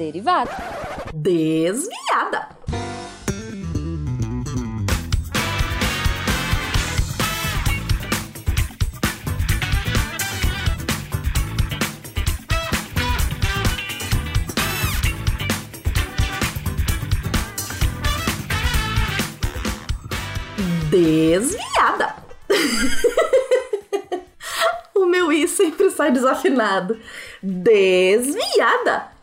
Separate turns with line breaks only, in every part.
derivada.
Desviada. Desviada. o meu i sempre sai desafinado. Desviada.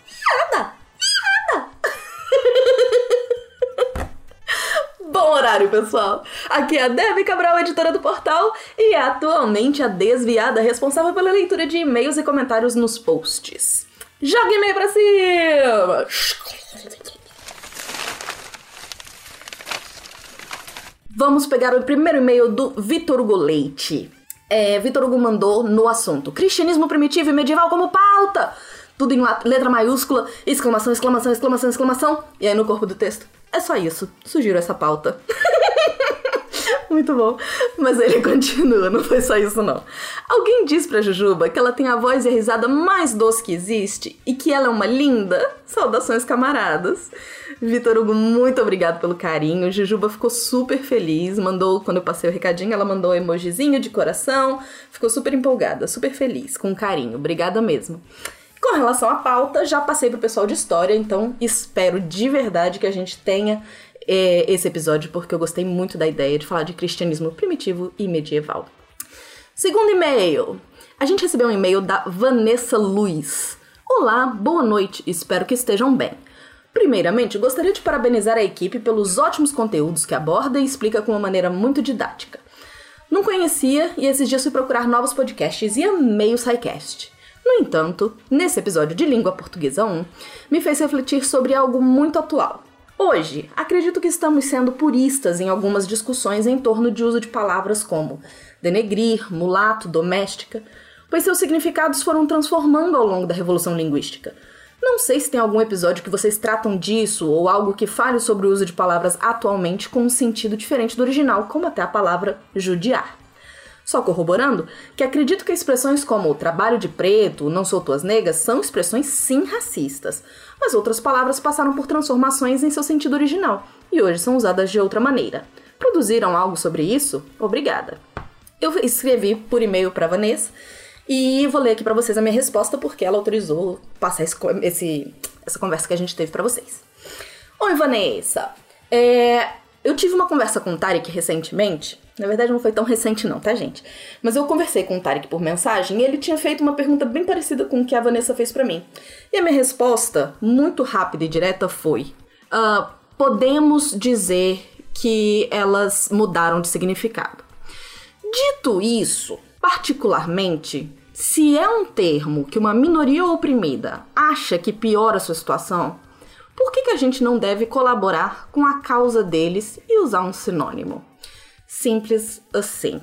Pessoal. Aqui é a Debbie Cabral, editora do portal, e é atualmente a desviada responsável pela leitura de e-mails e comentários nos posts. Joga e-mail pra cima! Vamos pegar o primeiro e-mail do Vitor Hugo Leite. É, Vitor Hugo mandou no assunto Cristianismo primitivo e medieval como pauta. Tudo em letra maiúscula, exclamação, exclamação, exclamação, exclamação. E aí no corpo do texto. É só isso. Sugiro essa pauta. Muito bom. Mas ele continua, não foi só isso não. Alguém diz pra Jujuba que ela tem a voz e a risada mais doce que existe e que ela é uma linda? Saudações, camaradas. Vitor Hugo, muito obrigado pelo carinho. Jujuba ficou super feliz, mandou, quando eu passei o recadinho, ela mandou um emojizinho de coração. Ficou super empolgada, super feliz, com carinho. Obrigada mesmo. Com relação à pauta, já passei pro pessoal de história, então espero de verdade que a gente tenha é, esse episódio, porque eu gostei muito da ideia de falar de cristianismo primitivo e medieval. Segundo e-mail. A gente recebeu um e-mail da Vanessa Luiz. Olá, boa noite, espero que estejam bem. Primeiramente, gostaria de parabenizar a equipe pelos ótimos conteúdos que aborda e explica com uma maneira muito didática. Não conhecia e esses dias fui procurar novos podcasts e amei o SciCast. No entanto, nesse episódio de Língua Portuguesa 1, me fez refletir sobre algo muito atual. Hoje, acredito que estamos sendo puristas em algumas discussões em torno de uso de palavras como denegrir, mulato, doméstica, pois seus significados foram transformando ao longo da revolução linguística. Não sei se tem algum episódio que vocês tratam disso ou algo que fale sobre o uso de palavras atualmente com um sentido diferente do original, como até a palavra judiar. Só corroborando que acredito que expressões como trabalho de preto, não sou tuas negas são expressões sim racistas, mas outras palavras passaram por transformações em seu sentido original e hoje são usadas de outra maneira. Produziram algo sobre isso? Obrigada. Eu escrevi por e-mail para Vanessa e vou ler aqui para vocês a minha resposta porque ela autorizou passar esse, esse essa conversa que a gente teve para vocês. Oi, Vanessa. É, eu tive uma conversa com o Tarek recentemente na verdade, não foi tão recente, não, tá, gente? Mas eu conversei com o Tarek por mensagem e ele tinha feito uma pergunta bem parecida com o que a Vanessa fez para mim. E a minha resposta, muito rápida e direta, foi: uh, podemos dizer que elas mudaram de significado. Dito isso, particularmente, se é um termo que uma minoria oprimida acha que piora a sua situação, por que, que a gente não deve colaborar com a causa deles e usar um sinônimo? Simples assim.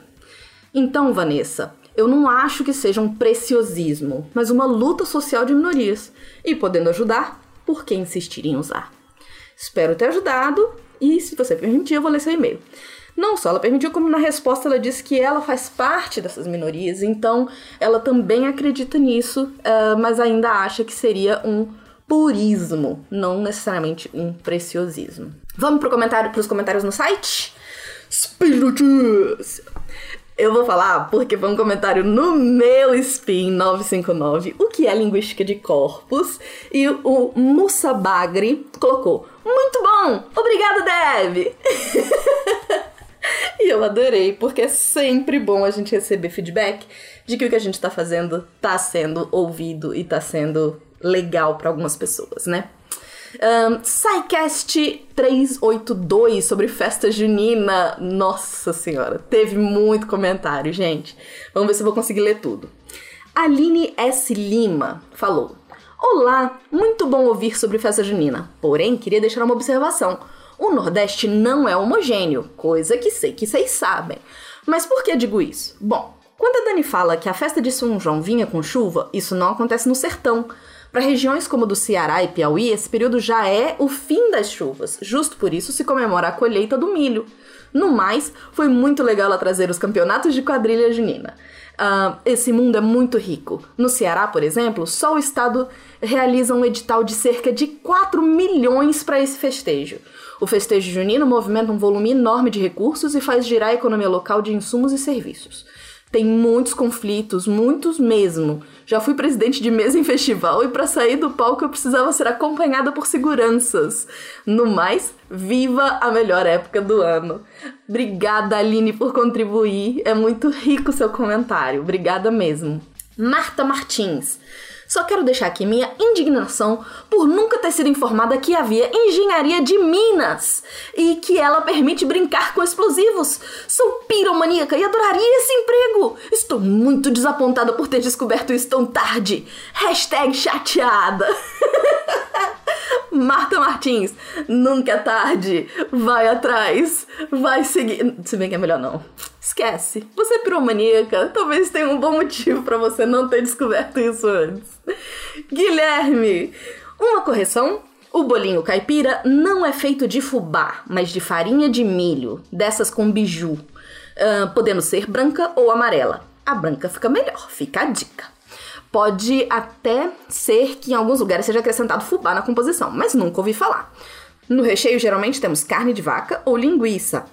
Então, Vanessa, eu não acho que seja um preciosismo, mas uma luta social de minorias. E podendo ajudar, por que insistir em usar? Espero ter ajudado e, se você permitir, eu vou ler seu e-mail. Não só ela permitiu, como na resposta ela disse que ela faz parte dessas minorias, então ela também acredita nisso, uh, mas ainda acha que seria um purismo, não necessariamente um preciosismo. Vamos para comentário, os comentários no site? Spiritus! Eu vou falar porque foi um comentário no meu Spin 959, o que é linguística de corpos, e o Musa Bagri colocou: Muito bom! Obrigada, Deb! e eu adorei, porque é sempre bom a gente receber feedback de que o que a gente tá fazendo tá sendo ouvido e tá sendo legal para algumas pessoas, né? Um, SciCast 382 sobre festa junina. Nossa senhora, teve muito comentário, gente. Vamos ver se eu vou conseguir ler tudo. Aline S. Lima falou: Olá, muito bom ouvir sobre festa junina. Porém, queria deixar uma observação. O Nordeste não é homogêneo, coisa que sei que vocês sabem. Mas por que digo isso? Bom, quando a Dani fala que a festa de São João vinha com chuva, isso não acontece no sertão. Para regiões como do Ceará e Piauí, esse período já é o fim das chuvas. Justo por isso se comemora a colheita do milho. No mais, foi muito legal ela trazer os campeonatos de quadrilha junina. Uh, esse mundo é muito rico. No Ceará, por exemplo, só o estado realiza um edital de cerca de 4 milhões para esse festejo. O festejo junino movimenta um volume enorme de recursos e faz girar a economia local de insumos e serviços. Tem muitos conflitos, muitos mesmo. Já fui presidente de mesa em festival e para sair do palco eu precisava ser acompanhada por seguranças. No mais, viva a melhor época do ano. Obrigada, Aline, por contribuir. É muito rico seu comentário. Obrigada mesmo. Marta Martins. Só quero deixar aqui minha indignação por nunca ter sido informada que havia engenharia de minas e que ela permite brincar com explosivos. Sou piromaníaca e adoraria esse emprego. Estou muito desapontada por ter descoberto isso tão tarde. Hashtag chateada. Marta Martins, nunca é tarde. Vai atrás. Vai seguir. Se bem que é melhor não. Esquece. Você é piromaníaca. Talvez tenha um bom motivo para você não ter descoberto isso antes. Guilherme, uma correção. O bolinho caipira não é feito de fubá, mas de farinha de milho, dessas com biju, uh, podendo ser branca ou amarela. A branca fica melhor, fica a dica. Pode até ser que em alguns lugares seja acrescentado fubá na composição, mas nunca ouvi falar. No recheio, geralmente temos carne de vaca ou linguiça.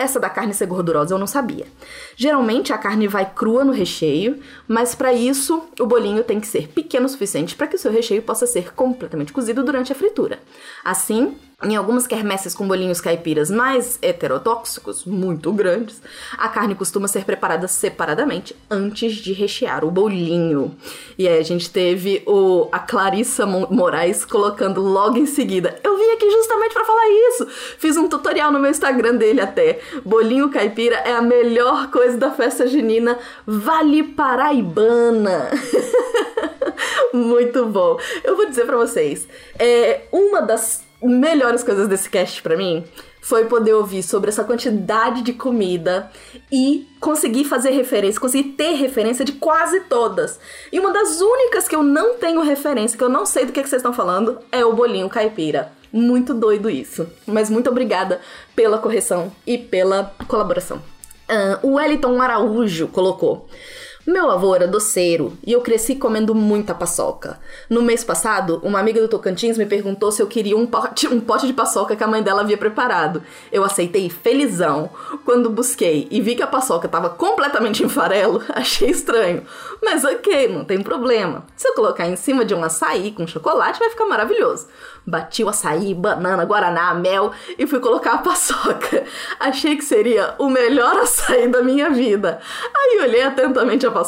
Essa da carne ser gordurosa eu não sabia. Geralmente a carne vai crua no recheio, mas para isso o bolinho tem que ser pequeno o suficiente para que o seu recheio possa ser completamente cozido durante a fritura. Assim, em algumas quermesses com bolinhos caipiras mais heterotóxicos, muito grandes, a carne costuma ser preparada separadamente antes de rechear o bolinho. E aí a gente teve o, a Clarissa Moraes colocando logo em seguida. Eu vim aqui justamente para falar isso. Fiz um tutorial no meu Instagram dele até. Bolinho caipira é a melhor coisa da festa junina Vale Paraibana. muito bom. Eu vou dizer para vocês, é uma das melhores coisas desse cast para mim foi poder ouvir sobre essa quantidade de comida e conseguir fazer referência, conseguir ter referência de quase todas. E uma das únicas que eu não tenho referência, que eu não sei do que, que vocês estão falando, é o bolinho caipira. Muito doido isso. Mas muito obrigada pela correção e pela colaboração. Uh, o Wellington Araújo colocou. Meu avô era doceiro e eu cresci comendo muita paçoca. No mês passado, uma amiga do Tocantins me perguntou se eu queria um pote, um pote de paçoca que a mãe dela havia preparado. Eu aceitei felizão. Quando busquei e vi que a paçoca estava completamente em farelo, achei estranho. Mas ok, não tem problema. Se eu colocar em cima de um açaí com chocolate, vai ficar maravilhoso. Bati o açaí, banana, guaraná, mel e fui colocar a paçoca. Achei que seria o melhor açaí da minha vida. Aí olhei atentamente a paçoca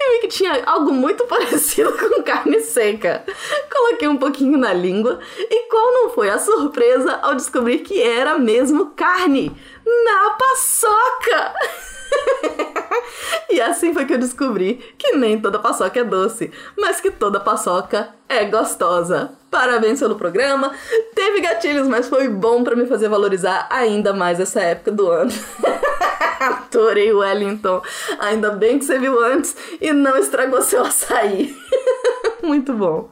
e vi que tinha algo muito parecido com carne seca. Coloquei um pouquinho na língua e qual não foi a surpresa ao descobrir que era mesmo carne na paçoca! e assim foi que eu descobri que nem toda paçoca é doce, mas que toda paçoca é gostosa. Parabéns pelo programa. Teve gatilhos, mas foi bom para me fazer valorizar ainda mais essa época do ano. Adorei Wellington. Ainda bem que você viu antes e não estragou seu açaí. Muito bom.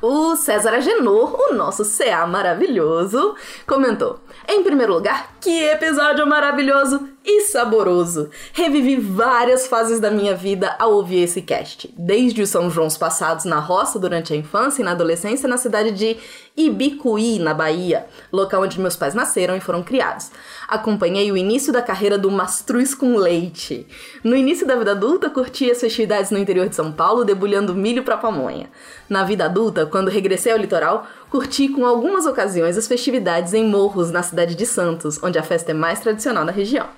O César Agenor, o nosso CA maravilhoso, comentou: Em primeiro lugar, que episódio maravilhoso e saboroso! Revivi várias fases da minha vida ao ouvir esse cast, desde os São Joõos passados na roça durante a infância e na adolescência na cidade de Ibicuí, na Bahia, local onde meus pais nasceram e foram criados. Acompanhei o início da carreira do mastruz com leite. No início da vida adulta, curti as festividades no interior de São Paulo, debulhando milho para pamonha. Na vida adulta, quando regressei ao litoral, curti com algumas ocasiões as festividades em Morros, na cidade de Santos, onde a festa é mais tradicional na região.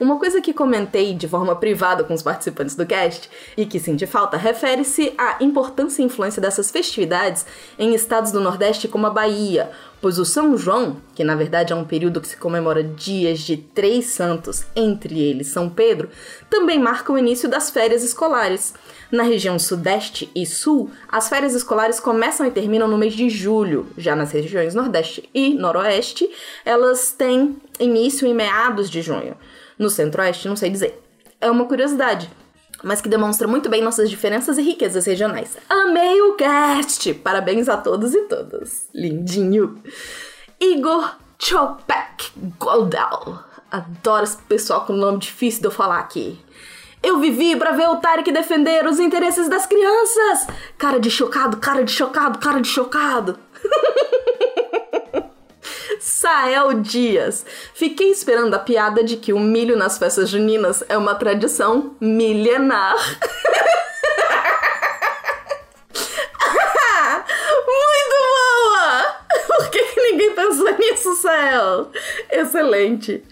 Uma coisa que comentei de forma privada com os participantes do cast e que senti falta refere-se à importância e influência dessas festividades em estados do Nordeste como a Bahia, pois o São João, que na verdade é um período que se comemora dias de três santos, entre eles São Pedro, também marca o início das férias escolares. Na região Sudeste e Sul, as férias escolares começam e terminam no mês de julho. Já nas regiões Nordeste e Noroeste, elas têm início em meados de junho. No Centro-Oeste, não sei dizer. É uma curiosidade, mas que demonstra muito bem nossas diferenças e riquezas regionais. Amei o cast! Parabéns a todos e todas. Lindinho. Igor Chopek Goldal. Adoro esse pessoal com nome difícil de eu falar aqui. Eu vivi para ver o Tarek defender os interesses das crianças. Cara de chocado, cara de chocado, cara de chocado. Sael Dias. Fiquei esperando a piada de que o milho nas festas juninas é uma tradição milenar. Muito boa! Por que, que ninguém pensou nisso, Sael? Excelente.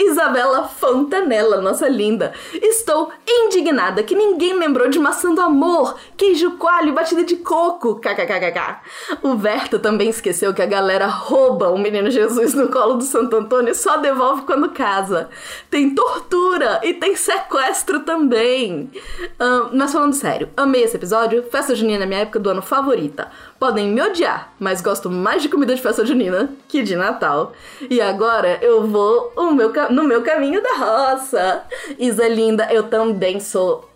Isabela Fontanella, nossa linda. Estou indignada que ninguém lembrou de maçã do amor, queijo coalho e batida de coco. KKKKK. O Verta também esqueceu que a galera rouba o menino Jesus no colo do Santo Antônio e só devolve quando casa. Tem tortura e tem sequestro também. Um, mas falando sério, amei esse episódio. Festa junina é minha época do ano favorita. Podem me odiar, mas gosto mais de comida de festa junina que de Natal. E agora eu vou meu, no meu caminho da roça. Isa linda, eu também sou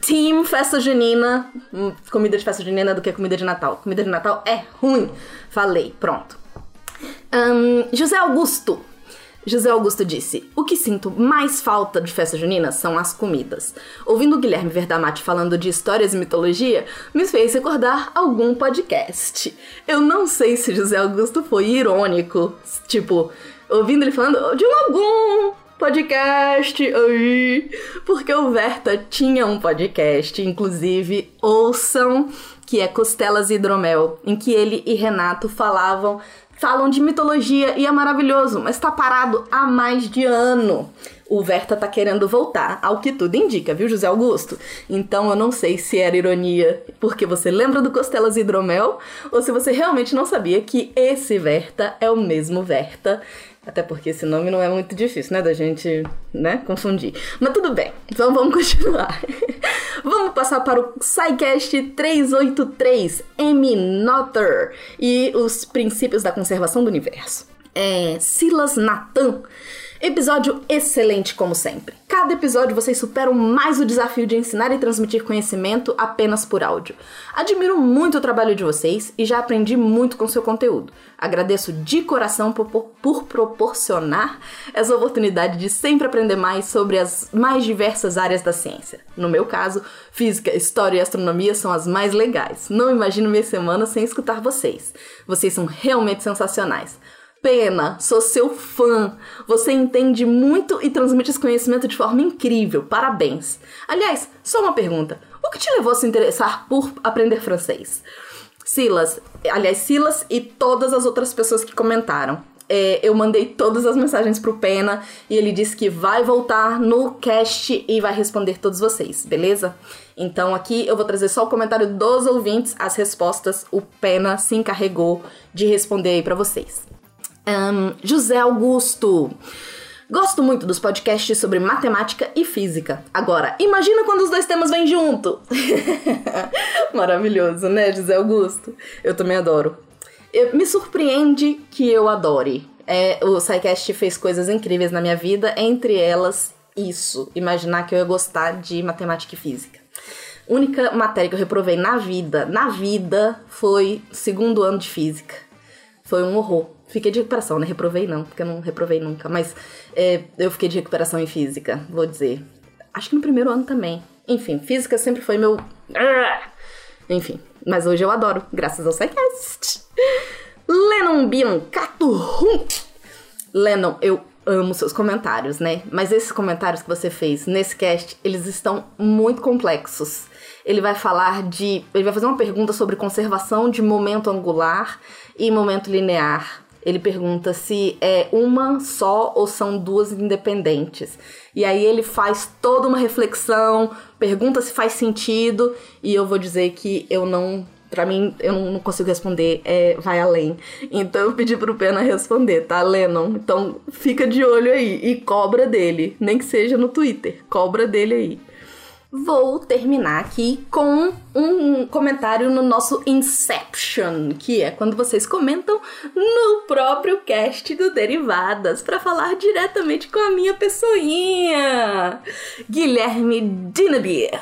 team festa junina. Hum, comida de festa junina do que comida de Natal. Comida de Natal é ruim. Falei, pronto. Um, José Augusto José Augusto disse: O que sinto mais falta de festa junina são as comidas. Ouvindo o Guilherme Verdamati falando de histórias e mitologia, me fez recordar algum podcast. Eu não sei se José Augusto foi irônico, tipo, ouvindo ele falando de algum podcast aí, porque o Verta tinha um podcast, inclusive, ouçam, que é Costelas e Hidromel, em que ele e Renato falavam falam de mitologia e é maravilhoso, mas tá parado há mais de ano. O Verta tá querendo voltar, ao que tudo indica, viu, José Augusto? Então eu não sei se era ironia porque você lembra do Costelas Hidromel ou se você realmente não sabia que esse Verta é o mesmo Verta até porque esse nome não é muito difícil, né? Da gente, né, confundir. Mas tudo bem, então vamos continuar. vamos passar para o SciCast 383, M. Notter e os princípios da conservação do universo. É, Silas Nathan Episódio excelente, como sempre. Cada episódio vocês superam mais o desafio de ensinar e transmitir conhecimento apenas por áudio. Admiro muito o trabalho de vocês e já aprendi muito com seu conteúdo. Agradeço de coração por, por, por proporcionar essa oportunidade de sempre aprender mais sobre as mais diversas áreas da ciência. No meu caso, física, história e astronomia são as mais legais. Não imagino minha semana sem escutar vocês. Vocês são realmente sensacionais. Pena, sou seu fã. Você entende muito e transmite esse conhecimento de forma incrível. Parabéns. Aliás, só uma pergunta. O que te levou a se interessar por aprender francês? Silas, aliás, Silas e todas as outras pessoas que comentaram. É, eu mandei todas as mensagens pro Pena e ele disse que vai voltar no cast e vai responder todos vocês, beleza? Então aqui eu vou trazer só o comentário dos ouvintes, as respostas o Pena se encarregou de responder aí para vocês. Um, José Augusto. Gosto muito dos podcasts sobre matemática e física. Agora, imagina quando os dois temas vêm junto! Maravilhoso, né, José Augusto? Eu também adoro. Eu, me surpreende que eu adore. É, o SciCast fez coisas incríveis na minha vida, entre elas isso. Imaginar que eu ia gostar de matemática e física. Única matéria que eu reprovei na vida, na vida, foi segundo ano de física. Foi um horror. Fiquei de recuperação, né? Reprovei não, porque eu não reprovei nunca. Mas é, eu fiquei de recuperação em física, vou dizer. Acho que no primeiro ano também. Enfim, física sempre foi meu. Enfim, mas hoje eu adoro, graças ao SciCast. Lennon Biancato Lennon, eu amo seus comentários, né? Mas esses comentários que você fez nesse cast, eles estão muito complexos. Ele vai falar de. Ele vai fazer uma pergunta sobre conservação de momento angular e momento linear ele pergunta se é uma só ou são duas independentes. E aí ele faz toda uma reflexão, pergunta se faz sentido, e eu vou dizer que eu não Pra mim, eu não consigo responder, é, vai além. Então eu pedi pro Pena responder, tá, Lennon? Então fica de olho aí e cobra dele, nem que seja no Twitter, cobra dele aí vou terminar aqui com um comentário no nosso Inception, que é quando vocês comentam no próprio cast do Derivadas, para falar diretamente com a minha pessoinha, Guilherme Dinabir.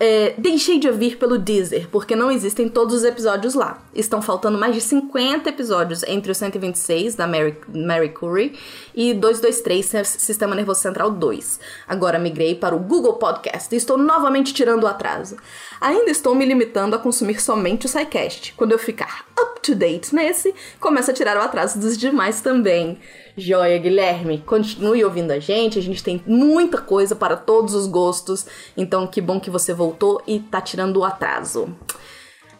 É, deixei de ouvir pelo Deezer, porque não existem todos os episódios lá. Estão faltando mais de 50 episódios entre os 126 da Mary, Mary Curry e 223 Sistema Nervoso Central 2. Agora migrei para o Google Podcast e estou novamente tirando o atraso. Ainda estou me limitando a consumir somente o SciCast. Quando eu ficar up to date nesse, começo a tirar o atraso dos demais também. Joia, Guilherme. Continue ouvindo a gente. A gente tem muita coisa para todos os gostos. Então, que bom que você voltou e tá tirando o atraso.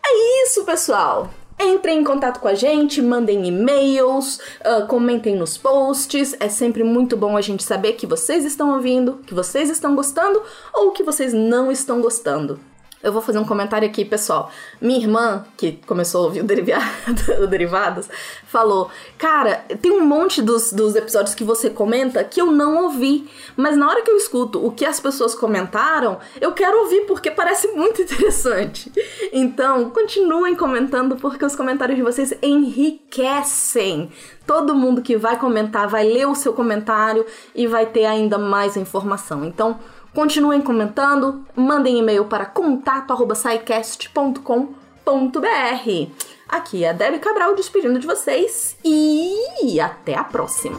É isso, pessoal. Entrem em contato com a gente, mandem e-mails, uh, comentem nos posts. É sempre muito bom a gente saber que vocês estão ouvindo, que vocês estão gostando ou que vocês não estão gostando. Eu vou fazer um comentário aqui, pessoal. Minha irmã, que começou a ouvir o, derivado, o Derivados, falou: Cara, tem um monte dos, dos episódios que você comenta que eu não ouvi. Mas na hora que eu escuto o que as pessoas comentaram, eu quero ouvir porque parece muito interessante. Então, continuem comentando porque os comentários de vocês enriquecem. Todo mundo que vai comentar vai ler o seu comentário e vai ter ainda mais informação. Então, Continuem comentando, mandem e-mail para contato@saicast.com.br. Aqui é a Debbie Cabral despedindo de vocês e até a próxima.